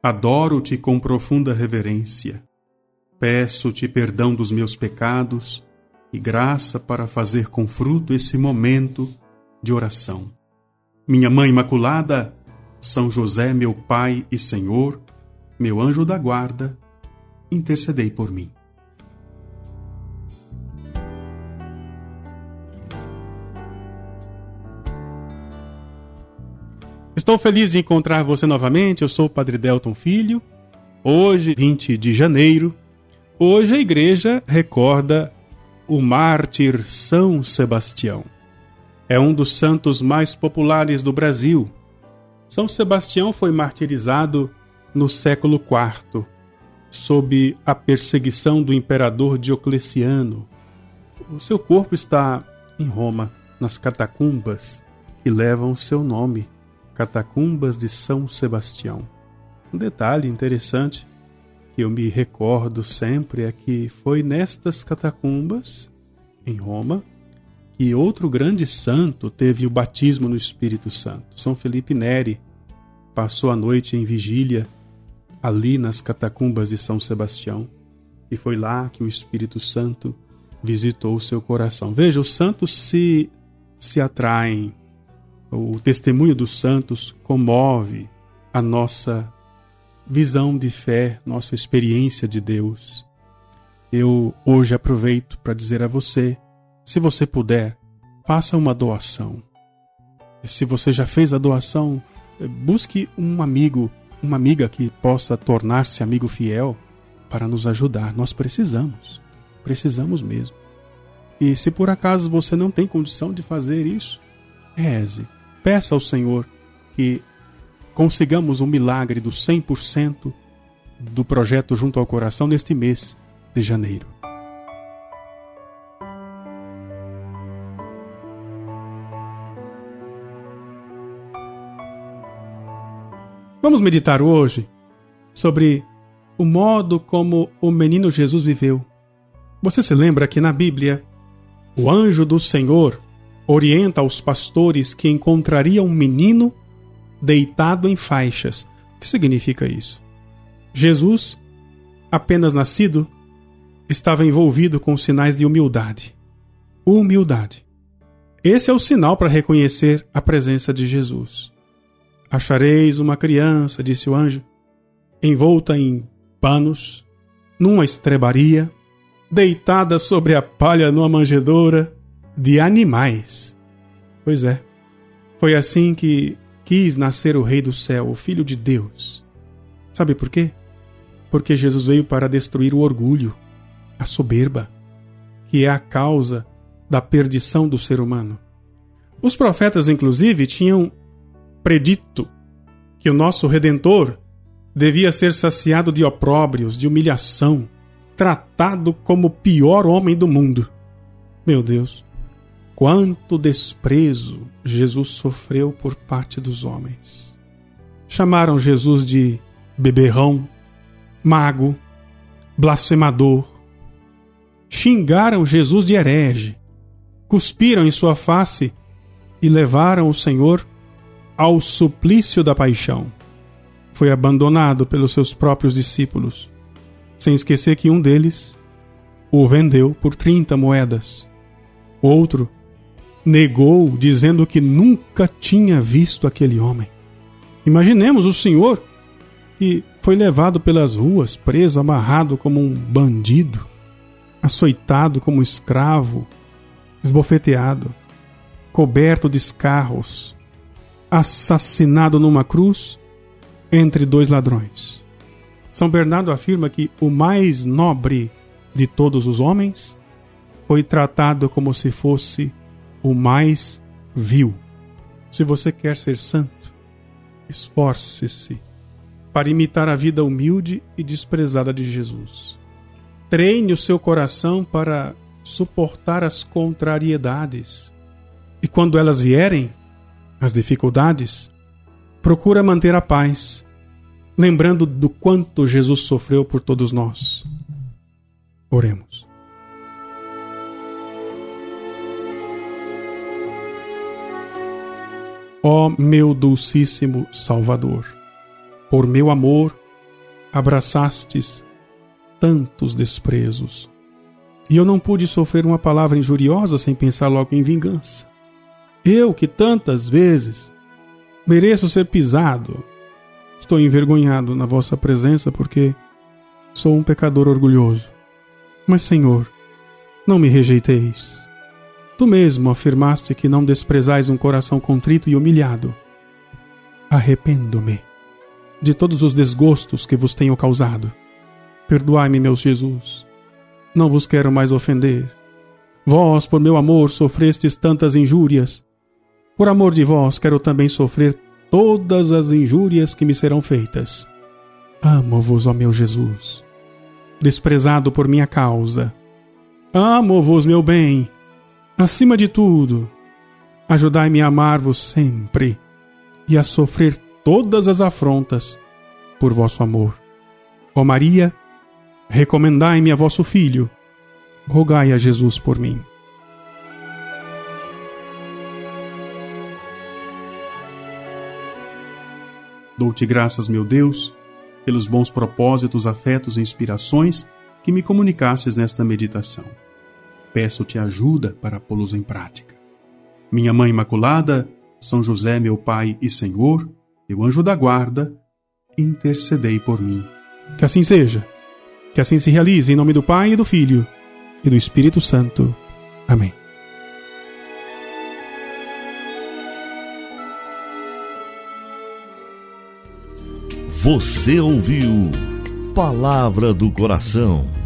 Adoro-te com profunda reverência. Peço-te perdão dos meus pecados e graça para fazer com fruto esse momento de oração. Minha Mãe Imaculada, São José, meu Pai e Senhor, meu anjo da guarda, intercedei por mim. Estou feliz de encontrar você novamente. Eu sou o Padre Delton Filho. Hoje, 20 de janeiro, hoje a igreja recorda o mártir São Sebastião. É um dos santos mais populares do Brasil. São Sebastião foi martirizado no século IV, sob a perseguição do imperador Diocleciano. O seu corpo está em Roma, nas catacumbas que levam o seu nome. Catacumbas de São Sebastião. Um detalhe interessante que eu me recordo sempre é que foi nestas catacumbas, em Roma, que outro grande santo teve o batismo no Espírito Santo. São Felipe Neri passou a noite em vigília ali nas catacumbas de São Sebastião e foi lá que o Espírito Santo visitou o seu coração. Veja, os santos se se atraem o testemunho dos santos comove a nossa visão de fé, nossa experiência de Deus. Eu hoje aproveito para dizer a você, se você puder, faça uma doação. Se você já fez a doação, busque um amigo, uma amiga que possa tornar-se amigo fiel para nos ajudar. Nós precisamos, precisamos mesmo. E se por acaso você não tem condição de fazer isso, reze Peça ao Senhor que consigamos um milagre do 100% do projeto Junto ao Coração neste mês de janeiro. Vamos meditar hoje sobre o modo como o menino Jesus viveu. Você se lembra que na Bíblia, o anjo do Senhor orienta aos pastores que encontrariam um menino deitado em faixas. O que significa isso? Jesus, apenas nascido, estava envolvido com sinais de humildade. Humildade. Esse é o sinal para reconhecer a presença de Jesus. Achareis uma criança, disse o anjo, envolta em panos, numa estrebaria, deitada sobre a palha numa manjedoura de animais. Pois é, foi assim que quis nascer o Rei do Céu, o Filho de Deus. Sabe por quê? Porque Jesus veio para destruir o orgulho, a soberba, que é a causa da perdição do ser humano. Os profetas, inclusive, tinham predito que o nosso Redentor devia ser saciado de opróbrios, de humilhação, tratado como o pior homem do mundo. Meu Deus, quanto desprezo Jesus sofreu por parte dos homens. Chamaram Jesus de beberrão, mago, blasfemador. Xingaram Jesus de herege, cuspiram em sua face e levaram o Senhor ao suplício da paixão. Foi abandonado pelos seus próprios discípulos, sem esquecer que um deles o vendeu por 30 moedas. Outro negou, dizendo que nunca tinha visto aquele homem. Imaginemos o senhor que foi levado pelas ruas, preso, amarrado como um bandido, açoitado como escravo, esbofeteado, coberto de escarros, assassinado numa cruz entre dois ladrões. São Bernardo afirma que o mais nobre de todos os homens foi tratado como se fosse o mais vil. Se você quer ser santo, esforce-se para imitar a vida humilde e desprezada de Jesus. Treine o seu coração para suportar as contrariedades. E quando elas vierem, as dificuldades, procura manter a paz, lembrando do quanto Jesus sofreu por todos nós. Oremos. Ó meu dulcíssimo Salvador, por meu amor abraçastes tantos desprezos. E eu não pude sofrer uma palavra injuriosa sem pensar logo em vingança. Eu, que tantas vezes mereço ser pisado, estou envergonhado na vossa presença porque sou um pecador orgulhoso. Mas, Senhor, não me rejeiteis. Tu mesmo afirmaste que não desprezais um coração contrito e humilhado. Arrependo-me de todos os desgostos que vos tenho causado. Perdoai-me, meu Jesus. Não vos quero mais ofender. Vós, por meu amor, sofrestes tantas injúrias. Por amor de vós, quero também sofrer todas as injúrias que me serão feitas. Amo-vos, ó meu Jesus, desprezado por minha causa. Amo-vos, meu bem, acima de tudo. Ajudai-me a amar-vos sempre e a sofrer todas as afrontas por vosso amor. Ó Maria, recomendai-me a vosso Filho, rogai a Jesus por mim. Dou-te graças, meu Deus, pelos bons propósitos, afetos e inspirações que me comunicasses nesta meditação. Peço-te ajuda para pô-los em prática. Minha Mãe Imaculada, São José, meu Pai e Senhor, meu anjo da guarda, intercedei por mim. Que assim seja. Que assim se realize em nome do Pai e do Filho e do Espírito Santo. Amém. Você ouviu Palavra do Coração